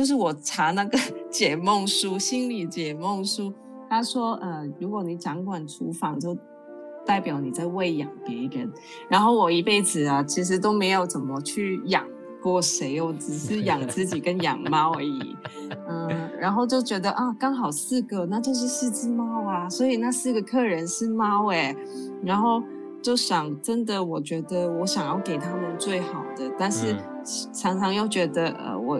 就是我查那个 解梦书，心理解梦书，他说，呃，如果你掌管厨房，就代表你在喂养别人。然后我一辈子啊，其实都没有怎么去养过谁，我只是养自己跟养猫而已。嗯、呃，然后就觉得啊，刚好四个，那就是四只猫啊，所以那四个客人是猫诶。然后就想，真的，我觉得我想要给他们最好的，但是常常又觉得，呃，我。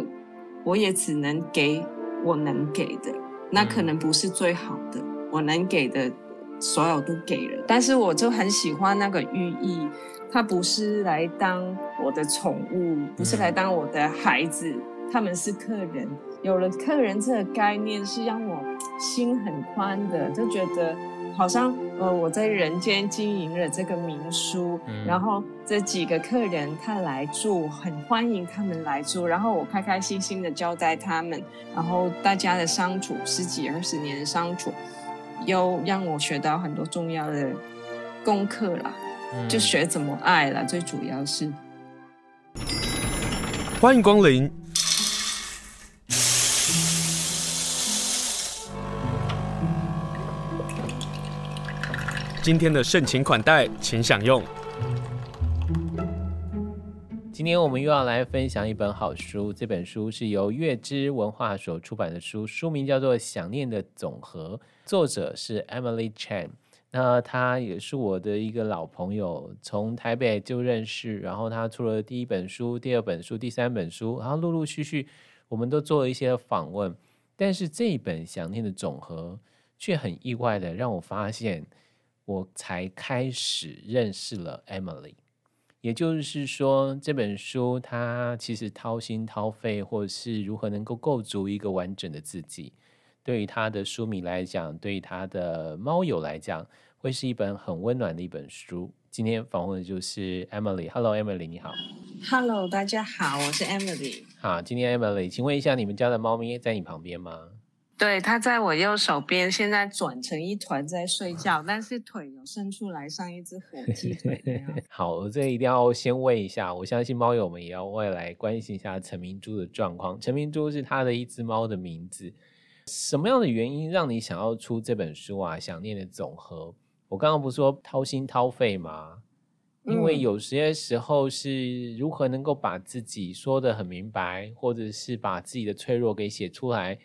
我也只能给我能给的，那可能不是最好的。我能给的，所有都给了。但是我就很喜欢那个寓意，它不是来当我的宠物，不是来当我的孩子，他们是客人。有了客人这个概念，是让我心很宽的，就觉得。好像呃，我在人间经营了这个民宿，嗯，然后这几个客人他来住，很欢迎他们来住，然后我开开心心的招待他们，然后大家的相处十几二十年的相处，又让我学到很多重要的功课啦，嗯，就学怎么爱了，最主要是。欢迎光临。今天的盛情款待，请享用。今天我们又要来分享一本好书，这本书是由月之文化所出版的书，书名叫做《想念的总和》，作者是 Emily Chen。那他也是我的一个老朋友，从台北就认识，然后他出了第一本书、第二本书、第三本书，然后陆陆续续我们都做了一些访问，但是这一本《想念的总和》却很意外的让我发现。我才开始认识了 Emily，也就是说，这本书它其实掏心掏肺，或是如何能够构筑一个完整的自己。对于他的书迷来讲，对于他的猫友来讲，会是一本很温暖的一本书。今天访问的就是 Emily。Hello，Emily，你好。Hello，大家好，我是 Emily。好，今天 Emily，请问一下，你们家的猫咪在你旁边吗？对，它在我右手边，现在转成一团在睡觉，但是腿有伸出来，像一只火鸡腿那样。好，我这一定要先问一下，我相信猫友们也要未来关心一下陈明珠的状况。陈明珠是他的一只猫的名字，什么样的原因让你想要出这本书啊？想念的总和，我刚刚不是说掏心掏肺吗？因为有些时候是如何能够把自己说的很明白，或者是把自己的脆弱给写出来。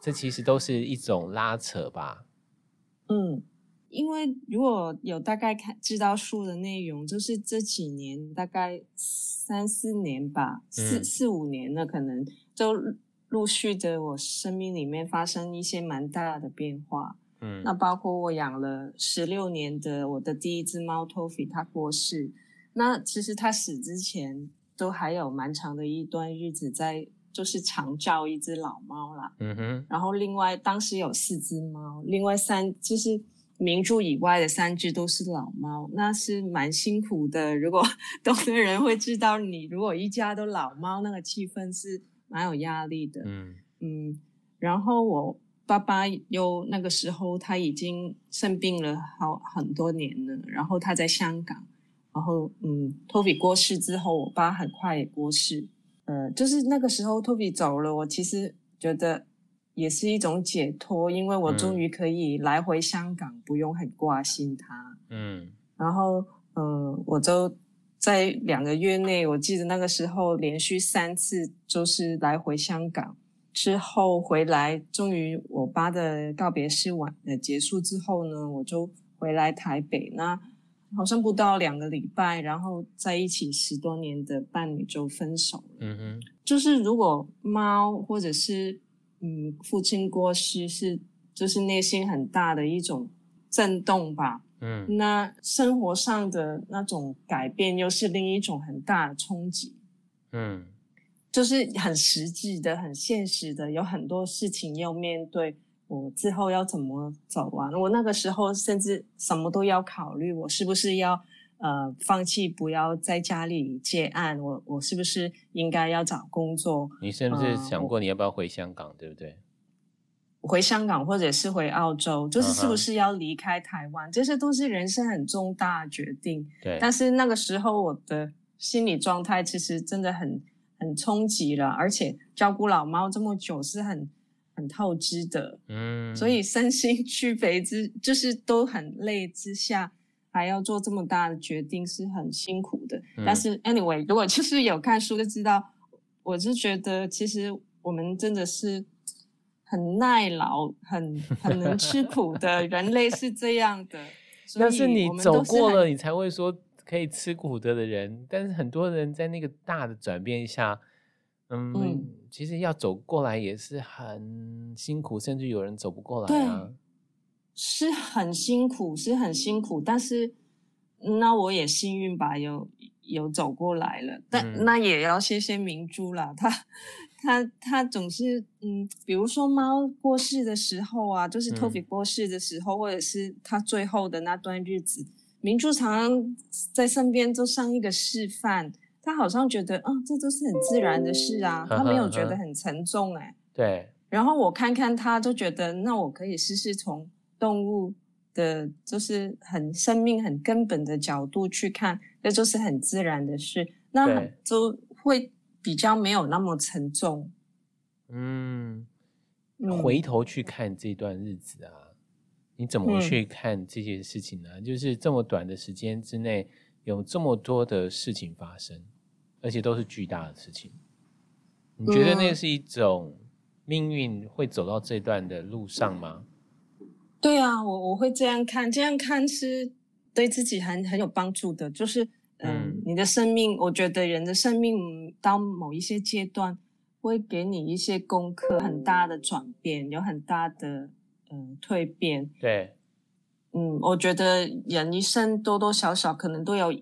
这其实都是一种拉扯吧。嗯，因为如果有大概看知道书的内容，就是这几年大概三四年吧，四、嗯、四五年了，可能就陆续的我生命里面发生一些蛮大的变化。嗯，那包括我养了十六年的我的第一只猫 Toffee，它过世。那其实它死之前都还有蛮长的一段日子在。就是常照一只老猫啦，嗯哼，然后另外当时有四只猫，另外三就是名著以外的三只都是老猫，那是蛮辛苦的。如果 懂的人会知道，你如果一家都老猫，那个气氛是蛮有压力的，嗯嗯。然后我爸爸又那个时候他已经生病了好很多年了，然后他在香港，然后嗯，托比过世之后，我爸很快也过世。呃，就是那个时候，Toby 走了，我其实觉得也是一种解脱，因为我终于可以来回香港，嗯、不用很挂心他。嗯，然后，呃，我就在两个月内，我记得那个时候连续三次就是来回香港，之后回来，终于我爸的告别式完呃结束之后呢，我就回来台北那。好像不到两个礼拜，然后在一起十多年的伴侣就分手了。嗯哼，就是如果猫或者是嗯父亲过世是就是内心很大的一种震动吧。嗯，那生活上的那种改变又是另一种很大的冲击。嗯，就是很实际的、很现实的，有很多事情要面对。我之后要怎么走啊？我那个时候甚至什么都要考虑，我是不是要呃放弃，不要在家里接案？我我是不是应该要找工作？你是不是想过你要不要回香港，呃、对不对？回香港或者是回澳洲，就是是不是要离开台湾？Uh -huh. 这些都是人生很重大的决定。对。但是那个时候我的心理状态其实真的很很冲击了，而且照顾老猫这么久是很很透支的，嗯，所以身心俱疲之，就是都很累之下，还要做这么大的决定，是很辛苦的。嗯、但是 anyway，如果就是有看书就知道，我是觉得其实我们真的是很耐劳、很 很能吃苦的人类是这样的。但是你走过了，你才会说。可以吃苦的的人，但是很多人在那个大的转变下，嗯，嗯，其实要走过来也是很辛苦，甚至有人走不过来啊。对，是很辛苦，是很辛苦。但是那我也幸运吧，有有走过来了。但、嗯、那也要谢谢明珠啦，他他他总是嗯，比如说猫过世的时候啊，就是 Toby 过世的时候，嗯、或者是他最后的那段日子。明珠常常在身边做上一个示范，他好像觉得，啊、哦，这都是很自然的事啊，他没有觉得很沉重哎。对。然后我看看他，就觉得，那我可以试试从动物的，就是很生命很根本的角度去看，这就是很自然的事，那就会比较没有那么沉重。嗯，回头去看这段日子啊。你怎么去看这件事情呢？嗯、就是这么短的时间之内，有这么多的事情发生，而且都是巨大的事情。你觉得那是一种命运会走到这段的路上吗？对啊，我我会这样看，这样看是对自己很很有帮助的。就是，嗯，嗯，你的生命，我觉得人的生命到某一些阶段，会给你一些功课，很大的转变，有很大的。嗯，蜕变。对，嗯，我觉得人一生多多少少可能都有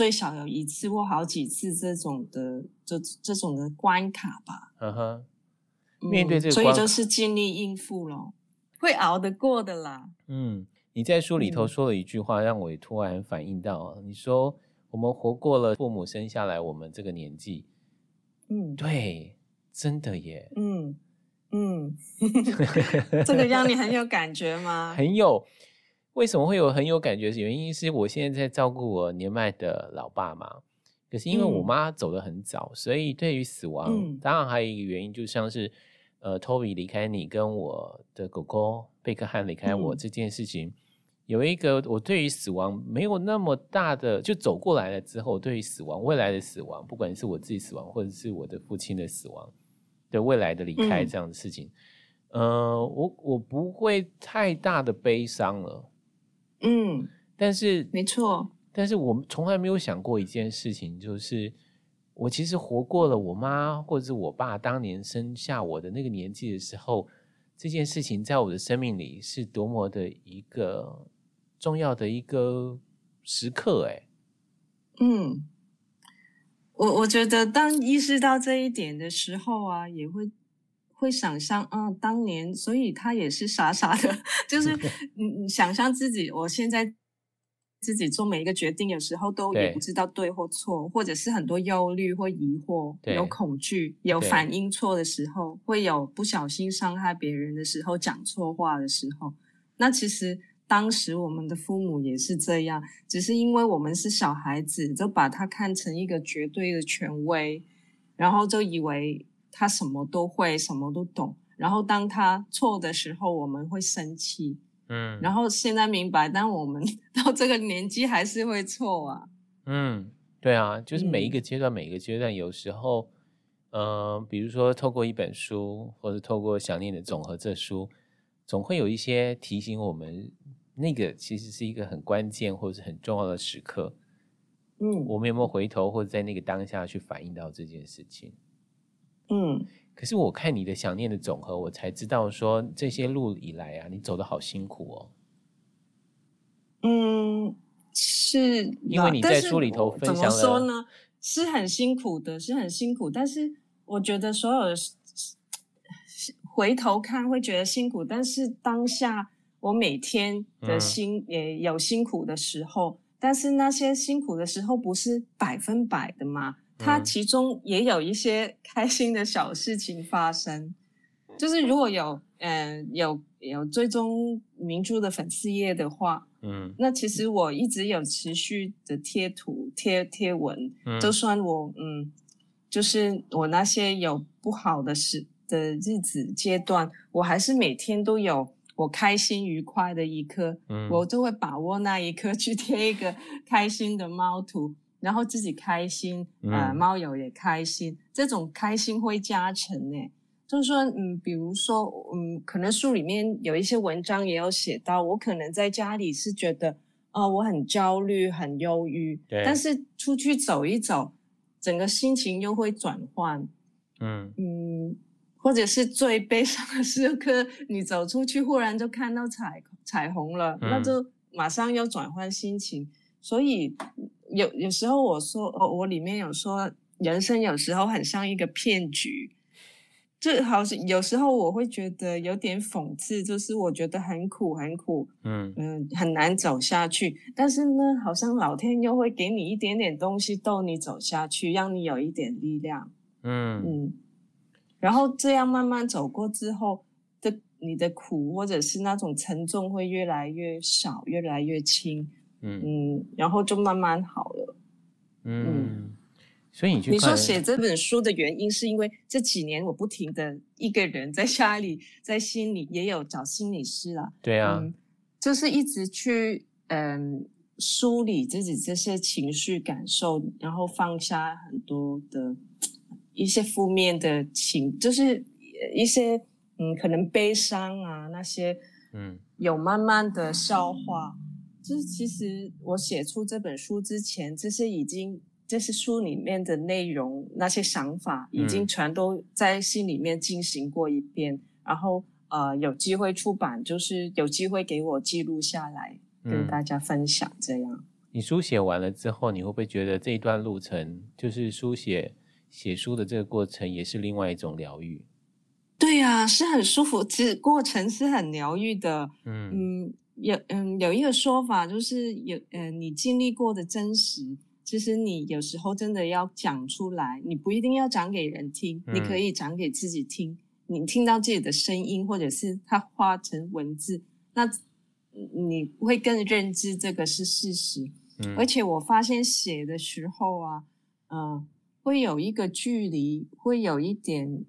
最少有一次或好几次这种的这这种的关卡吧。嗯哼，面对这个，嗯，所以就是尽力应付咯，会熬得过的啦。嗯，你在书里头说了一句话，让我也突然反应到，嗯，你说我们活过了父母生下来我们这个年纪。嗯，对，真的耶。嗯。嗯，这个让你很有感觉吗？很有。为什么会有很有感觉？原因是我现在在照顾我年迈的老爸妈，可是因为我妈走得很早，嗯、所以对于死亡，嗯、当然还有一个原因，就像是呃，Toby 离开你，跟我的狗狗贝克汉离开我这件事情，嗯、有一个我对于死亡没有那么大的，就走过来了之后，对于死亡未来的死亡，不管是我自己死亡，或者是我的父亲的死亡。的未来的离开这样的事情，嗯、呃，我我不会太大的悲伤了，嗯，但是没错，但是我们从来没有想过一件事情，就是我其实活过了我妈或者是我爸当年生下我的那个年纪的时候，这件事情在我的生命里是多么的一个重要的一个时刻，哎，嗯。我我觉得，当意识到这一点的时候啊，也会会想象，啊，当年，所以他也是傻傻的，就是 你你想象自己，我现在自己做每一个决定，有时候都也不知道对或错，或者是很多忧虑或疑惑，有恐惧，有反应错的时候，会有不小心伤害别人的时候，讲错话的时候，那其实。当时我们的父母也是这样，只是因为我们是小孩子，就把他看成一个绝对的权威，然后就以为他什么都会，什么都懂。然后当他错的时候，我们会生气。嗯，然后现在明白，但我们 到这个年纪还是会错啊。嗯，对啊，就是每一个阶段，嗯、每一个阶段，有时候，嗯、呃，比如说透过一本书，或者透过想念的总和这书，总会有一些提醒我们。那个其实是一个很关键或者是很重要的时刻，嗯，我们有没有回头或者在那个当下去反映到这件事情？嗯，可是我看你的想念的总和，我才知道说这些路以来啊，你走的好辛苦哦。嗯，是，因为你在书里头分享了，怎么说呢？是很辛苦的，是很辛苦，但是我觉得所有的回头看会觉得辛苦，但是当下。我每天的辛也有辛苦的时候，嗯、但是那些辛苦的时候不是百分百的嘛？它其中也有一些 开心的小事情发生。嗯、就是如果有嗯、呃、有有追踪明珠的粉丝页的话，嗯，那其实我一直有持续的贴图贴贴文，嗯、就算我嗯就是我那些有不好的事的日子阶段，我还是每天都有我开心愉快的一刻，嗯，我就会把握那一刻去贴一个开心的猫图，然后自己开心，呃，猫友也开心，这种开心会加成呢。就是说，嗯，比如说，嗯，可能书里面有一些文章也有写到，我可能在家里是觉得，哦，我很焦虑、很忧郁，对，但是出去走一走，整个心情又会转换，嗯嗯，或者是最悲伤的时刻，你走出去，忽然就看到彩彩虹了，嗯，那就马上又转换心情。所以有有时候我说，哦，我里面有说，人生有时候很像一个骗局。这好像有时候我会觉得有点讽刺，就是我觉得很苦很苦，嗯嗯，很难走下去。但是呢，好像老天又会给你一点点东西逗你走下去，让你有一点力量，嗯嗯。然后这样慢慢走过之后的你的苦或者是那种沉重会越来越少，越来越轻，嗯嗯，然后就慢慢好了，嗯。嗯所以你去你说写这本书的原因，是因为这几年我不停的一个人在家里，在心里也有找心理师了。对啊，嗯，就是一直去嗯梳理自己这些情绪感受，然后放下很多的一些负面的情，就是一些嗯可能悲伤啊那些嗯有慢慢的消化。就是其实我写出这本书之前，这些已经。这些书里面的内容，那些想法已经全都在心里面进行过一遍，嗯、然后呃有机会出版，就是有机会给我记录下来，嗯、跟大家分享。这样，你书写完了之后，你会不会觉得这一段路程，就是书写写书的这个过程，也是另外一种疗愈？对呀、啊，是很舒服，其实过程是很疗愈的。嗯嗯，有嗯有一个说法，就是有嗯、呃、你经历过的真实。其实你有时候真的要讲出来，你不一定要讲给人听，嗯、你可以讲给自己听。你听到自己的声音，或者是它化成文字，那你会更认知这个是事实。嗯、而且我发现写的时候啊，嗯、呃，会有一个距离，会有一点，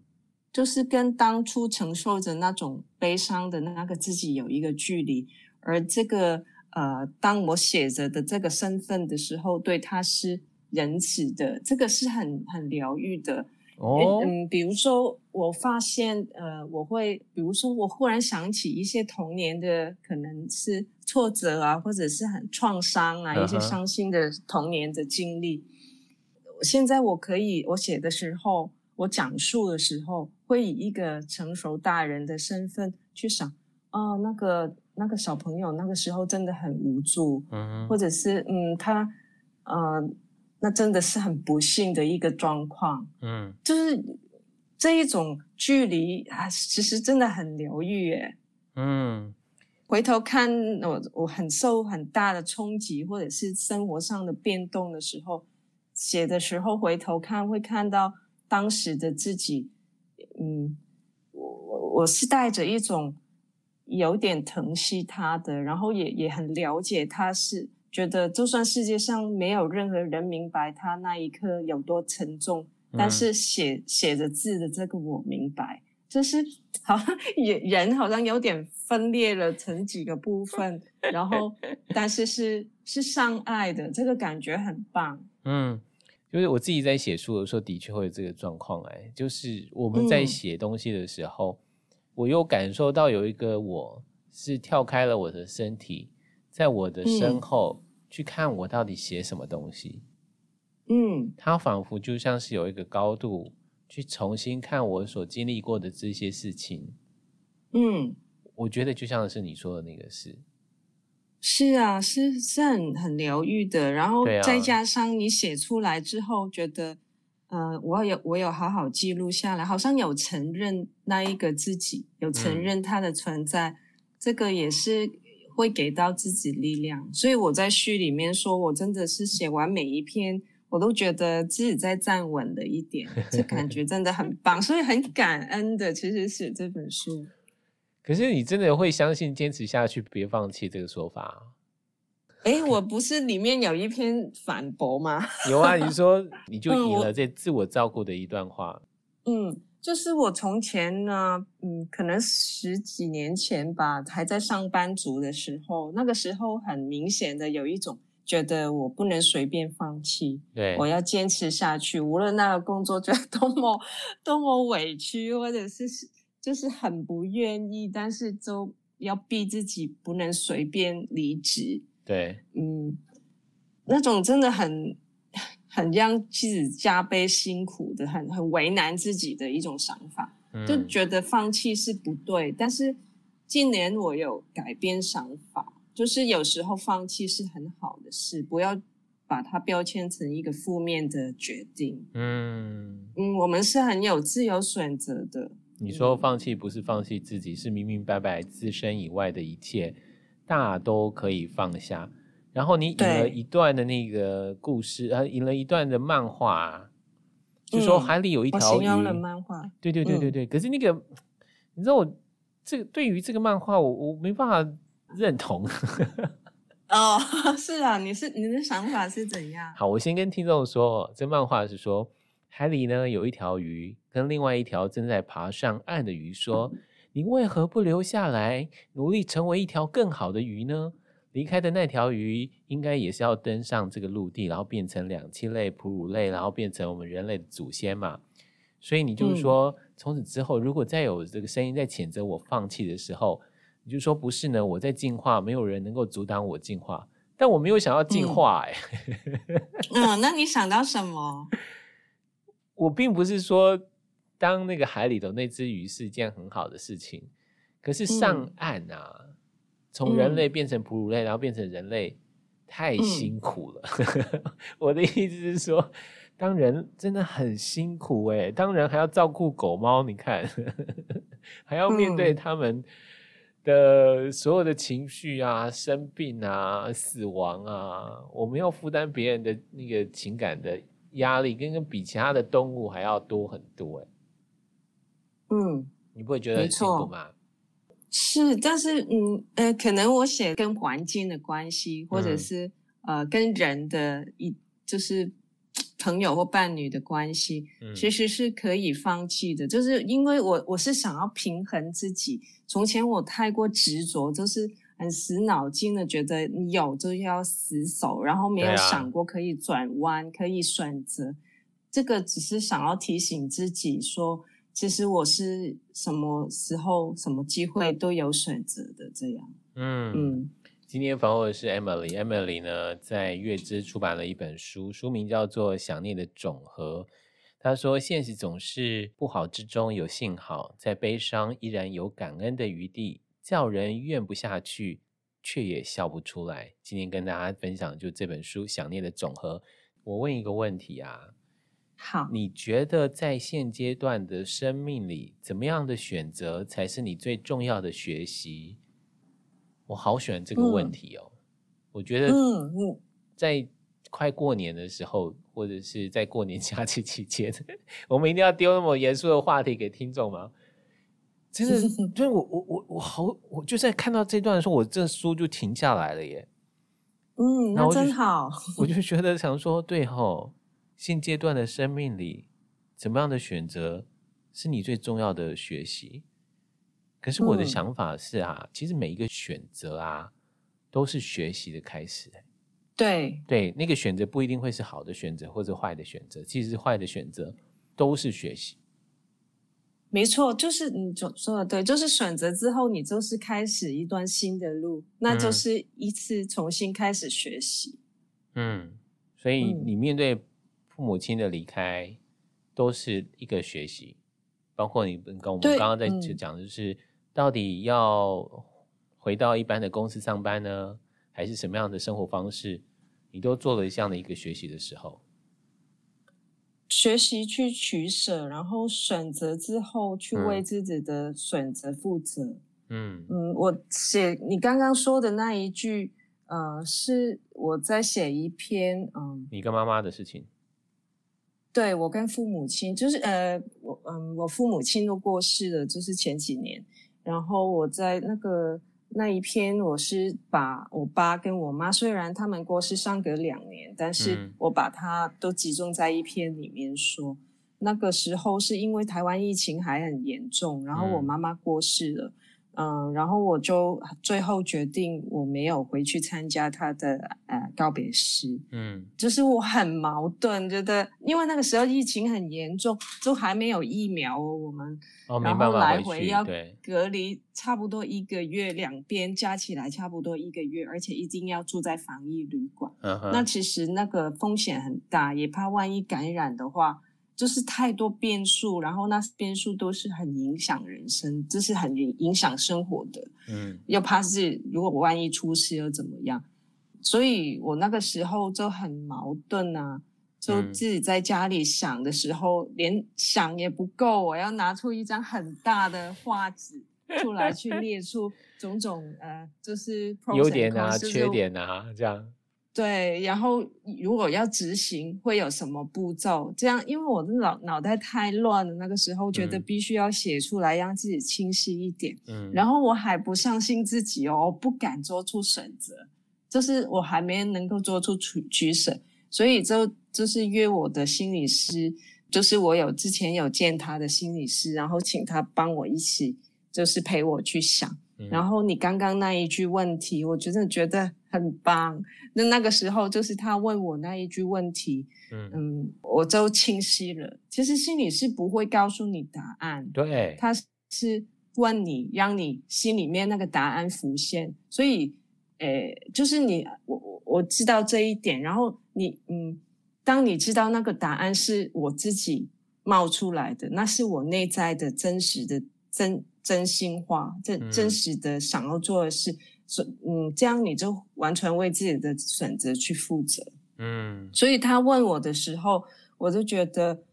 就是跟当初承受着那种悲伤的那个自己有一个距离，而这个。呃，当我写着的这个身份的时候，对他是仁慈的，这个是很很疗愈的。哦，嗯，比如说我发现，呃，我会，比如说我忽然想起一些童年的可能是挫折啊，或者是很创伤啊，一些伤心的童年的经历。Uh huh. 现在我可以，我写的时候，我讲述的时候，会以一个成熟大人的身份去想，哦，那个。那个小朋友那个时候真的很无助，嗯，或者是嗯，他呃，那真的是很不幸的一个状况，嗯，就是这一种距离啊，其实真的很疗愈耶，嗯，回头看我我很受很大的冲击，或者是生活上的变动的时候，写的时候回头看会看到当时的自己，嗯，我我我是带着一种。有点疼惜他的，然后也也很了解他，是觉得就算世界上没有任何人明白他那一刻有多沉重，嗯、但是写写着字的这个我明白，就是好像也人好像有点分裂了成几个部分，然后 但是是是上爱的，这个感觉很棒。嗯，就是我自己在写书的时候，的确会有这个状况，哎，就是我们在写东西的时候。嗯我又感受到有一个我是跳开了我的身体，在我的身后去看我到底写什么东西。嗯，他仿佛就像是有一个高度去重新看我所经历过的这些事情。嗯，我觉得就像是你说的那个事。是啊，是是很很疗愈的。然后再加上你写出来之后，觉得。呃，我有我有好好记录下来，好像有承认那一个自己，有承认他的存在，嗯、这个也是会给到自己力量。所以我在序里面说，我真的是写完每一篇，我都觉得自己在站稳了一点，这感觉真的很棒，所以很感恩的，其实写这本书。可是你真的会相信坚持下去，别放弃这个说法？哎，我不是里面有一篇反驳吗？有啊，你说 你就引了这自我照顾的一段话。嗯，就是我从前呢，嗯，可能十几年前吧，还在上班族的时候，那个时候很明显的有一种觉得我不能随便放弃，对，我要坚持下去，无论那个工作觉得 多么多么委屈，或者是就是很不愿意，但是都要逼自己不能随便离职。对，嗯，那种真的很很让妻子加倍辛苦的，很很为难自己的一种想法，嗯，就觉得放弃是不对。但是近年我有改变想法，就是有时候放弃是很好的事，不要把它标签成一个负面的决定。嗯嗯，我们是很有自由选择的。你说放弃不是放弃自己，是明明白白自身以外的一切。大都可以放下，然后你引了一段的那个故事，呃，引了一段的漫画，就说海里有一条鱼。对对对对对。嗯、可是那个，你知道我这个对于这个漫画，我我没办法认同。哦，是啊，你是你的想法是怎样？好，我先跟听众说，这漫画是说海里呢有一条鱼，跟另外一条正在爬上岸的鱼说。嗯你为何不留下来，努力成为一条更好的鱼呢？离开的那条鱼应该也是要登上这个陆地，然后变成两栖类、哺乳类，然后变成我们人类的祖先嘛。所以你就是说，嗯、从此之后，如果再有这个声音在谴责我放弃的时候，你就说不是呢？我在进化，没有人能够阻挡我进化。但我没有想要进化、欸，哎。嗯，那你想到什么？我并不是说。当那个海里的那只鱼是一件很好的事情，可是上岸啊，嗯、从人类变成哺乳类，嗯、然后变成人类，太辛苦了。嗯、我的意思是说，当人真的很辛苦哎、欸，当人还要照顾狗猫，你看，还要面对他们的所有的情绪啊、生病啊、死亡啊，我们要负担别人的那个情感的压力，跟跟比其他的动物还要多很多哎、欸。嗯，你不会觉得很辛苦吗？是，但是嗯呃，可能我写跟环境的关系，或者是、嗯、呃跟人的一就是朋友或伴侣的关系，嗯、其实是可以放弃的。就是因为我我是想要平衡自己。从前我太过执着，就是很死脑筋的，觉得你有就要死守，然后没有想过可以转弯，啊、可以选择。这个只是想要提醒自己说。其实我是什么时候、什么机会都有选择的，这样。嗯嗯。今天访问的是 Emily，Emily 呢在月之出版了一本书，书名叫做《想念的总和》。她说：“现实总是不好之中有幸好，在悲伤依然有感恩的余地，叫人怨不下去，却也笑不出来。”今天跟大家分享就这本书《想念的总和》。我问一个问题啊。好，你觉得在现阶段的生命里，怎么样的选择才是你最重要的学习？我好喜欢这个问题哦。嗯、我觉得，嗯嗯，在快过年的时候，或者是在过年假期期间，我们一定要丢那么严肃的话题给听众吗？真是 我我我我好，我就在看到这段的时候，我这书就停下来了耶。嗯，那真好。我就觉得想说，对吼。现阶段的生命里，怎么样的选择是你最重要的学习？可是我的想法是啊，嗯、其实每一个选择啊，都是学习的开始。对对，那个选择不一定会是好的选择或者坏的选择，其实坏的选择都是学习。没错，就是你总说的对，就是选择之后，你就是开始一段新的路，那就是一次重新开始学习。嗯，所以你面对。父母亲的离开都是一个学习，包括你跟我们刚刚在讲的就是，到底要回到一般的公司上班呢，还是什么样的生活方式？你都做了这样的一个学习的时候，学习去取舍，然后选择之后去为自己的选择负责。嗯嗯，我写你刚刚说的那一句，呃，是我在写一篇，嗯，你跟妈妈的事情。对，我跟父母亲，就是呃，我嗯，我父母亲都过世了，就是前几年。然后我在那个那一篇，我是把我爸跟我妈，虽然他们过世相隔两年，但是我把它都集中在一篇里面说。嗯、那个时候是因为台湾疫情还很严重，然后我妈妈过世了。嗯嗯，然后我就最后决定我没有回去参加他的呃告别式。嗯，就是我很矛盾，觉得因为那个时候疫情很严重，就还没有疫苗哦，我们，哦、然后来回要隔离差不多一个月，两边加起来差不多一个月，而且一定要住在防疫旅馆。那其实那个风险很大，也怕万一感染的话。就是太多变数，然后那变数都是很影响人生，就是很影响生活的。嗯，又怕是如果我万一出事又怎么样？所以我那个时候就很矛盾啊，就自己在家里想的时候，嗯、连想也不够，我要拿出一张很大的画纸出来去列出种种呃，就是优点啊、缺点啊这样。对，然后如果要执行会有什么步骤？这样，因为我的脑脑袋太乱了，那个时候觉得必须要写出来，让自己清晰一点。嗯，然后我还不相信自己哦，不敢做出选择，就是我还没能够做出取取舍，所以就就是约我的心理师，就是我有之前有见他的心理师，然后请他帮我一起，就是陪我去想。然后你刚刚那一句问题，我真的觉得很棒。那那个时候就是他问我那一句问题，嗯嗯，我就清晰了。其实心里是不会告诉你答案，对，他是问你，让你心里面那个答案浮现。所以，诶，就是你，我我知道这一点。然后你，嗯，当你知道那个答案是我自己冒出来的，那是我内在的真实的真。真心话，真真实的想要做的事，所嗯，这样你就完全为自己的选择去负责。嗯，所以他问我的时候，我就觉得，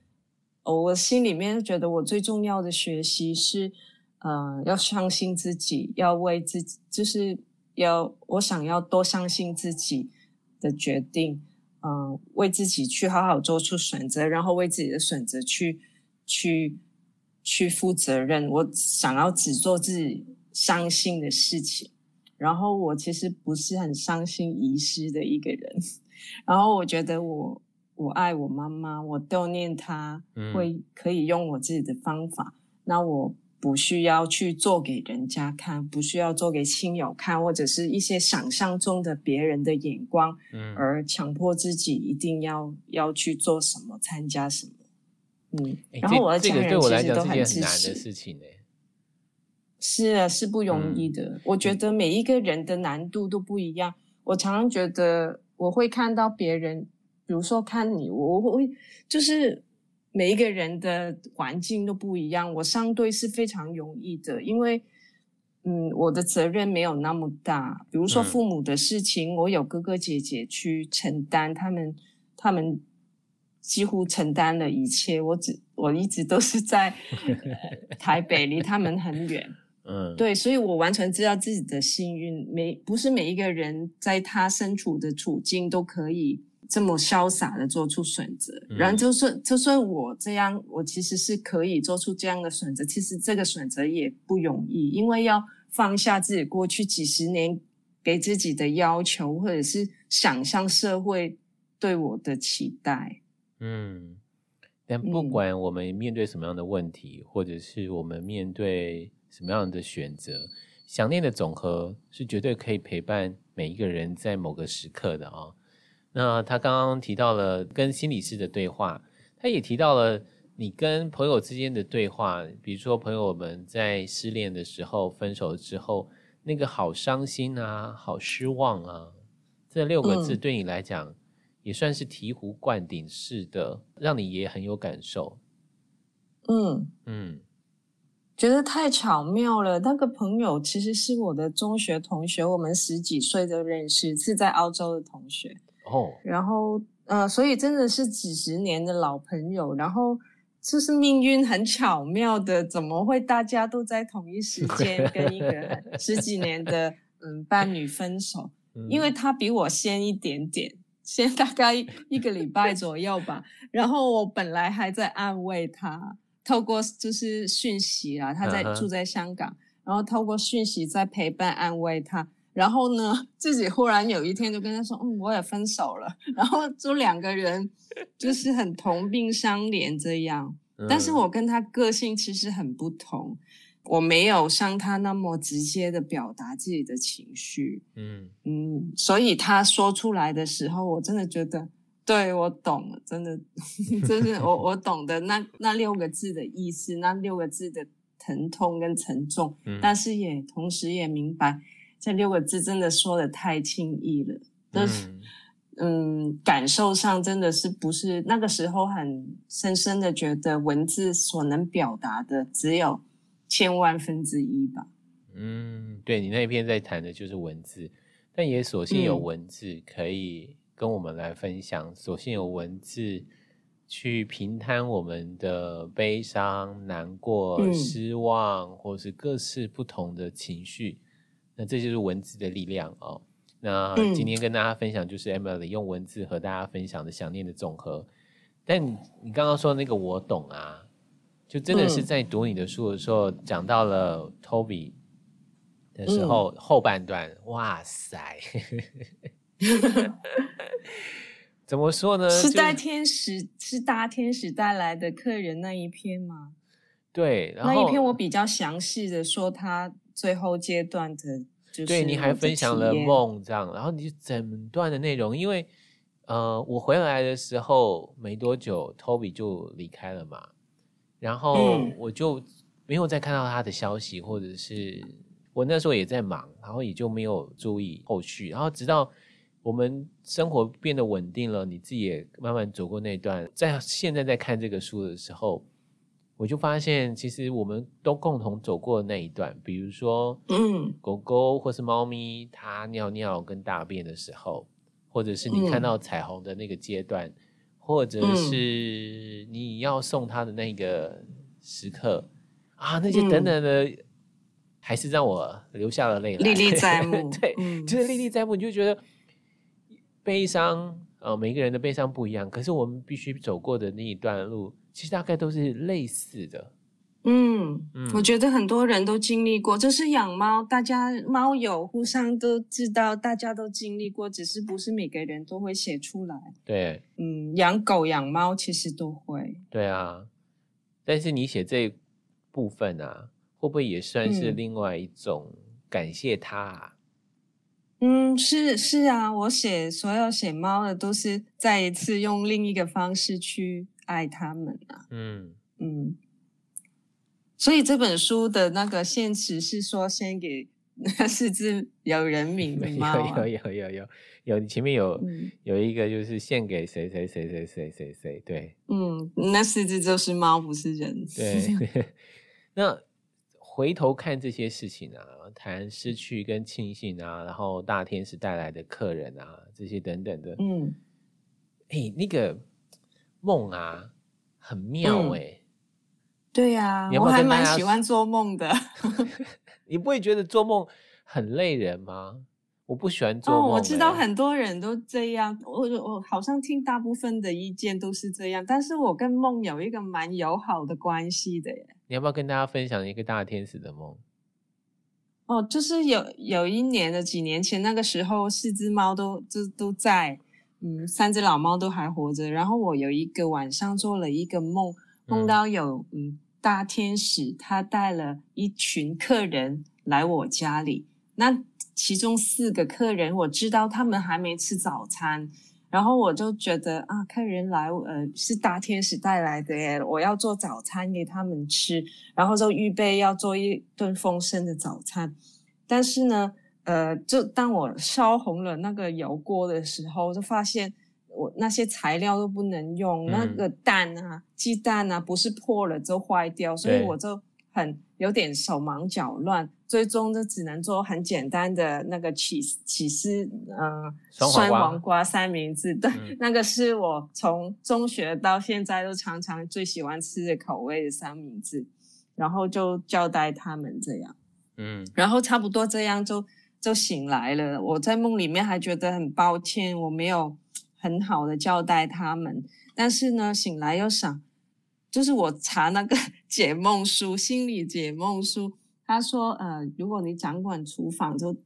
哦，我心里面觉得我最重要的学习是，呃，要相信自己，要为自己，就是要我想要多相信自己的决定，嗯、呃，为自己去好好做出选择，然后为自己的选择去去。去负责任，我想要只做自己相信的事情。然后我其实不是很伤心遗失的一个人。然后我觉得我我爱我妈妈，我悼念她，会可以用我自己的方法。嗯。那我不需要去做给人家看，不需要做给亲友看，或者是一些想象中的别人的眼光，嗯，而强迫自己一定要要去做什么，参加什么。嗯，然后我的家人其实都很支持。是啊，是不容易的。嗯。我觉得每一个人的难度都不一样。我常常觉得我会看到别人，比如说看你，我会就是每一个人的环境都不一样。我相对是非常容易的，因为嗯，我的责任没有那么大。比如说父母的事情，我有哥哥姐姐去承担，他们他们。几乎承担了一切，我只我一直都是在台北，离他们很远。嗯，对，所以我完全知道自己的幸运，每不是每一个人在他身处的处境都可以这么潇洒的做出选择。嗯、然后就算就算我这样，我其实是可以做出这样的选择。其实这个选择也不容易，因为要放下自己过去几十年给自己的要求，或者是想象社会对我的期待。嗯，但不管我们面对什么样的问题，嗯，或者是我们面对什么样的选择，想念的总和是绝对可以陪伴每一个人在某个时刻的啊，哦。那他刚刚提到了跟心理师的对话，他也提到了你跟朋友之间的对话，比如说朋友们在失恋的时候、分手之后，那个好伤心啊、好失望啊，这六个字对你来讲，嗯。也算是醍醐灌顶式的，让你也很有感受。嗯嗯，觉得太巧妙了。那个朋友其实是我的中学同学，我们十几岁就认识，是在澳洲的同学。哦，然后呃，所以真的是几十年的老朋友。然后就是命运很巧妙的，怎么会大家都在同一时间跟一个十几年的嗯伴侣分手？因为他比我先一点点。先大概一个礼拜左右吧，然后我本来还在安慰他，透过就是讯息啊，他在住在香港，然后透过讯息在陪伴安慰他，然后呢，自己忽然有一天就跟他说：“嗯，我也分手了。”然后就两个人就是很同病相怜这样。但是我跟他个性其实很不同，我没有像他那么直接的表达自己的情绪。嗯嗯，所以他说出来的时候，我真的觉得。对，我懂了，真的，真是我我懂得那那六个字的意思，那六个字的疼痛跟沉重，嗯、但是也同时也明白这六个字真的说的太轻易了，就是嗯，嗯，感受上真的是不是那个时候很深深的觉得文字所能表达的只有千万分之一吧。嗯，对，你那一篇在谈的就是文字，但也索性有文字可以、嗯。跟我们来分享，所幸有文字去平摊我们的悲伤、难过、嗯、失望，或是各式不同的情绪。那这就是文字的力量哦。那今天跟大家分享，就是 Emily 用文字和大家分享的想念的总和。但你刚刚说的那个我懂啊，就真的是在读你的书的时候，讲、嗯、到了 Toby 的时候、嗯、后半段，哇塞！怎么说呢？是大天使，是大天使带来的客人那一篇吗？对，然后那一篇我比较详细的说他最后阶段的，就是对，你还分享了梦这样，然后你就整段的内容，因为呃，我回来的时候没多久，Toby 就离开了嘛，然后我就没有再看到他的消息，或者是我那时候也在忙，然后也就没有注意后续，然后直到。我们生活变得稳定了，你自己也慢慢走过那段。在现在在看这个书的时候，我就发现，其实我们都共同走过那一段。比如说，嗯，狗狗或是猫咪，它尿尿跟大便的时候，或者是你看到彩虹的那个阶段，嗯、或者是你要送它的那个时刻、嗯、啊，那些等等的，嗯、还是让我流下了泪来，历历在目。对，嗯、就是历历在目，你就觉得。悲伤，呃，每个人的悲伤不一样，可是我们必须走过的那一段路，其实大概都是类似的。嗯嗯，我觉得很多人都经历过，就是养猫，大家猫友互相都知道，大家都经历过，只是不是每个人都会写出来。对，嗯，养狗养猫其实都会。对啊，但是你写这部分啊，会不会也算是另外一种感谢他啊？嗯嗯，是是啊，我写所有写猫的都是再一次用另一个方式去爱他们啊。嗯嗯，所以这本书的那个现实是说先给 那四只有人名的猫啊，有有有有有有，前面有、嗯、有一个就是献给谁谁谁谁谁谁谁，对，嗯，那四只就是猫，不是人。对，那。回头看这些事情啊，谈失去跟庆幸啊，然后大天使带来的客人啊，这些等等的，嗯，哎，那个梦啊，很妙哎、欸嗯，对呀、啊，我还蛮喜欢做梦的。你不会觉得做梦很累人吗？我不喜欢做梦、欸。哦，我知道很多人都这样，我我好像听大部分的意见都是这样，但是我跟梦有一个蛮友好的关系的耶。你要不要跟大家分享一个大天使的梦？哦，就是有有一年的几年前，那个时候四只猫都都都在，嗯，三只老猫都还活着。然后我有一个晚上做了一个梦，梦到有嗯，嗯大天使，他带了一群客人来我家里。那其中四个客人，我知道他们还没吃早餐。然后我就觉得啊，看人来，呃，是大天使带来的耶，我要做早餐给他们吃，然后就预备要做一顿丰盛的早餐。但是呢，呃，就当我烧红了那个油锅的时候，就发现我那些材料都不能用，嗯、那个蛋啊、鸡蛋啊，不是破了就坏掉，所以我就很有点手忙脚乱。最终就只能做很简单的那个起起司，呃，酸黄瓜三明治。对，嗯、那个是我从中学到现在都常常最喜欢吃的口味的三明治。然后就交代他们这样，嗯，然后差不多这样就就醒来了。我在梦里面还觉得很抱歉，我没有很好的交代他们。但是呢，醒来又想，就是我查那个 解梦书，心理解梦书。他说，呃，如果你掌管厨房，就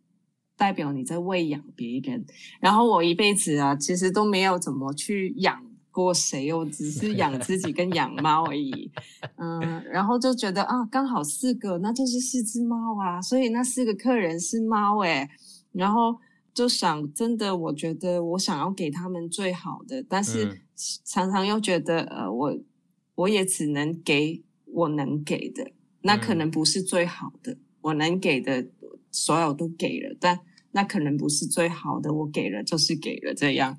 代表你在喂养别人。然后我一辈子啊，其实都没有怎么去养过谁，我只是养自己跟养猫而已。嗯、呃，然后就觉得啊，刚好四个，那就是四只猫啊，所以那四个客人是猫诶。然后就想，真的，我觉得我想要给他们最好的，但是常常又觉得，呃，我我也只能给我能给的，那可能不是最好的，我能给的所有都给了，但那可能不是最好的，我给了就是给了这样，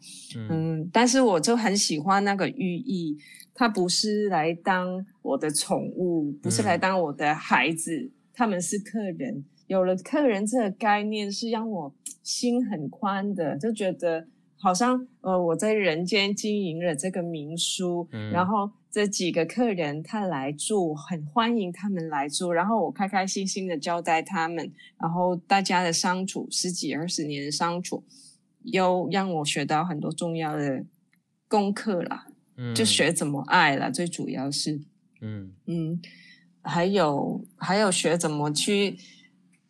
嗯，但是我就很喜欢那个寓意，它不是来当我的宠物，不是来当我的孩子，他们是客人。有了客人这个概念，是让我心很宽的，就觉得好像呃我在人间经营了这个民宿，嗯，然后这几个客人他来住，很欢迎他们来住，然后我开开心心的招待他们，然后大家的相处十几二十年的相处，又让我学到很多重要的功课啦，嗯，就学怎么爱啦，最主要是，嗯嗯，还有还有学怎么去。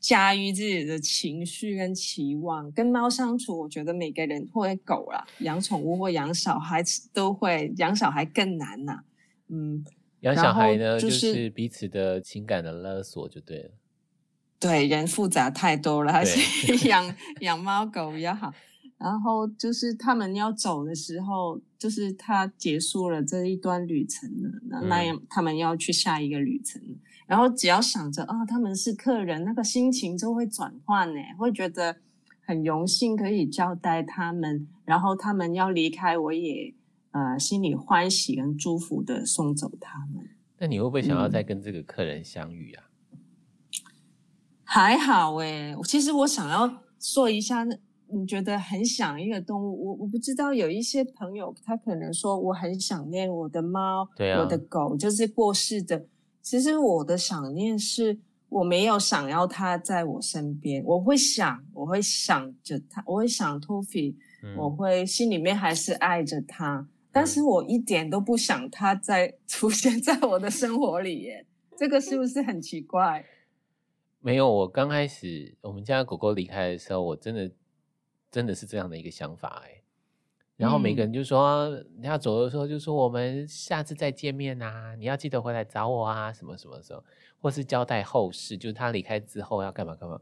驾驭自己的情绪跟期望，跟猫相处，我觉得每个人或者狗啦，养宠物或养小孩都会，养小孩更难呐、啊。嗯，养小孩呢，就是、就是彼此的情感的勒索就对了。对，人复杂太多了，还是养养猫狗比较好。然后就是他们要走的时候，就是他结束了这一段旅程了，那那样他们要去下一个旅程。然后只要想着啊、哦，他们是客人，那个心情就会转换呢，会觉得很荣幸可以招待他们。然后他们要离开，我也呃心里欢喜跟祝福的送走他们。那你会不会想要再跟这个客人相遇啊？嗯、还好诶，其实我想要说一下，你觉得很想一个动物，我我不知道有一些朋友他可能说我很想念我的猫，对啊，我的狗，就是过世的。其实我的想念是，我没有想要他在我身边，我会想，我会想着他，我会想嗯，我会心里面还是爱着他，但是我一点都不想他再 出现在我的生活里耶，这个是不是很奇怪？没有，我刚开始我们家狗狗离开的时候，我真的真的是这样的一个想法哎。然后每个人就说，你、嗯、要走的时候就说我们下次再见面啊，你要记得回来找我啊，什么什么时候，或是交代后事，就是他离开之后要干嘛干嘛。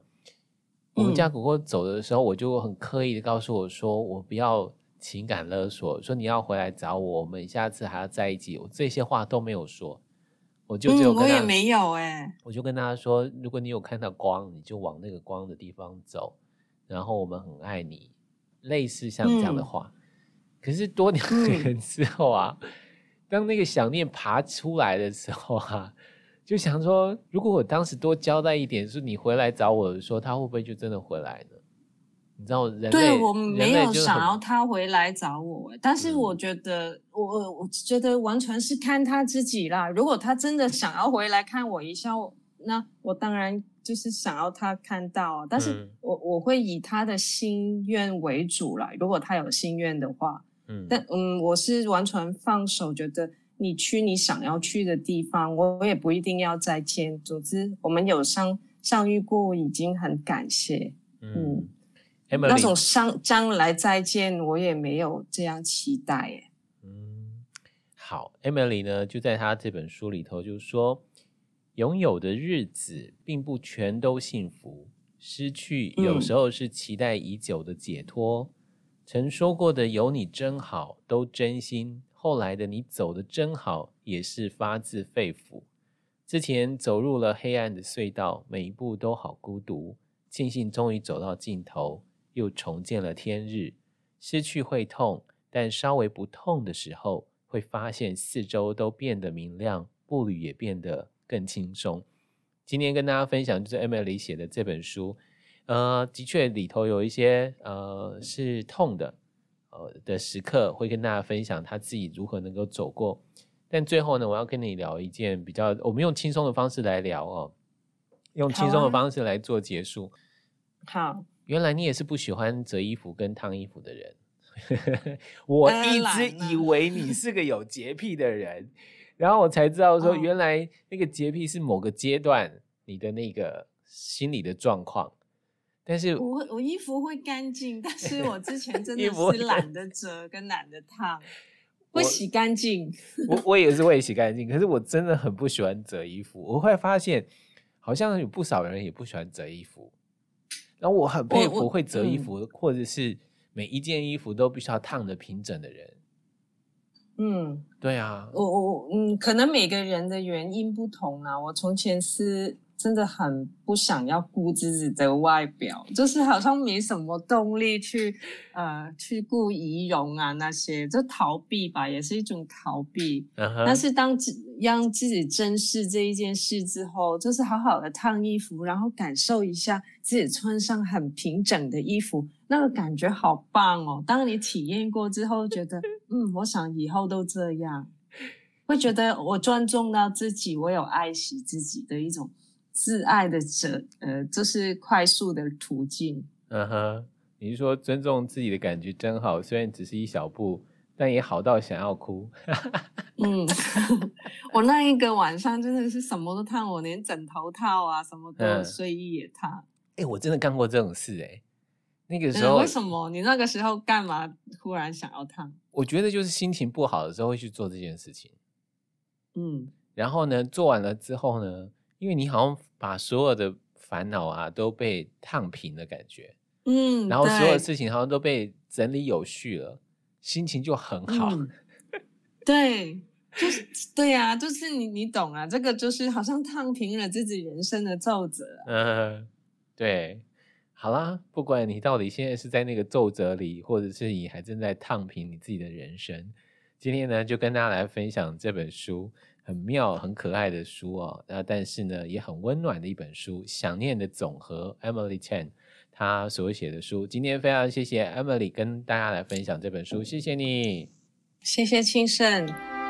我们家狗狗走的时候，我就很刻意的告诉我说，我不要情感勒索，说你要回来找我，我们下次还要在一起，我这些话都没有说，我就只有跟他、嗯、我也没有哎、欸，我就跟他说，如果你有看到光，你就往那个光的地方走，然后我们很爱你，类似像这样的话。嗯可是多年之后啊，嗯、当那个想念爬出来的时候啊，就想说，如果我当时多交代一点，说你回来找我的时候，他会不会就真的回来呢？你知道，人类对我没有想要他回来找我，但是我觉得，嗯、我我觉得完全是看他自己啦。如果他真的想要回来看我一下，那我当然就是想要他看到，但是我、嗯、我会以他的心愿为主啦。如果他有心愿的话。嗯但嗯，我是完全放手，觉得你去你想要去的地方，我也不一定要再见。总之，我们有相相遇过，已经很感谢。嗯，嗯那种将将来再见，我也没有这样期待耶。嗯，好，Emily 呢，就在她这本书里头就说，拥有的日子并不全都幸福，失去有时候是期待已久的解脱。嗯曾说过的“有你真好”都真心，后来的“你走的真好”也是发自肺腑。之前走入了黑暗的隧道，每一步都好孤独。庆幸终于走到尽头，又重见了天日。失去会痛，但稍微不痛的时候，会发现四周都变得明亮，步履也变得更轻松。今天跟大家分享就是 Emily 写的这本书。呃，的确里头有一些呃是痛的，呃的时刻会跟大家分享他自己如何能够走过。但最后呢，我要跟你聊一件比较，我们用轻松的方式来聊哦，用轻松的方式来做结束。好啊，好，原来你也是不喜欢折衣服跟烫衣服的人，我一直以为你是个有洁癖的人，然后我才知道说，原来那个洁癖是某个阶段。你的那个心理的状况。但是我我衣服会干净，但是我之前真的是懒得折跟懒得烫，会洗干净。我我也是会洗干净，可是我真的很不喜欢折衣服。我会发现，好像有不少人也不喜欢折衣服。然后我很佩服会折衣服，或者是每一件衣服都必须要烫的平整的人。嗯，对啊，我我嗯，可能每个人的原因不同啊。我从前是。真的很不想要顾自己的外表，就是好像没什么动力去呃去顾仪容啊那些，就逃避吧，也是一种逃避。Uh huh. 但是当自让自己正视这一件事之后，就是好好的烫衣服，然后感受一下自己穿上很平整的衣服，那个感觉好棒哦。当你体验过之后，觉得 嗯，我想以后都这样，会觉得我尊重到自己，我有爱惜自己的一种。自爱的者，呃，这是快速的途径。嗯哼，你是说尊重自己的感觉真好，虽然只是一小步，但也好到想要哭。嗯，我那一个晚上真的是什么都烫，我连枕头套啊，什么的睡衣也烫。哎、嗯欸，我真的干过这种事哎、欸。那个时候、嗯、为什么？你那个时候干嘛？忽然想要烫？我觉得就是心情不好的时候会去做这件事情。嗯，然后呢，做完了之后呢？因为你好像把所有的烦恼啊都被烫平的感觉，嗯，然后所有的事情好像都被整理有序了，心情就很好。嗯、对，就是对呀、啊，就是你你懂啊，这个就是好像烫平了自己人生的皱褶。嗯，对，好啦，不管你到底现在是在那个皱褶里，或者是你还正在烫平你自己的人生，今天呢就跟大家来分享这本书。很妙、很可爱的书哦，那但是呢，也很温暖的一本书，《想念的总和》，Emily Chen 她所写的书。今天非常谢谢 Emily 跟大家来分享这本书，谢谢你，谢谢青盛。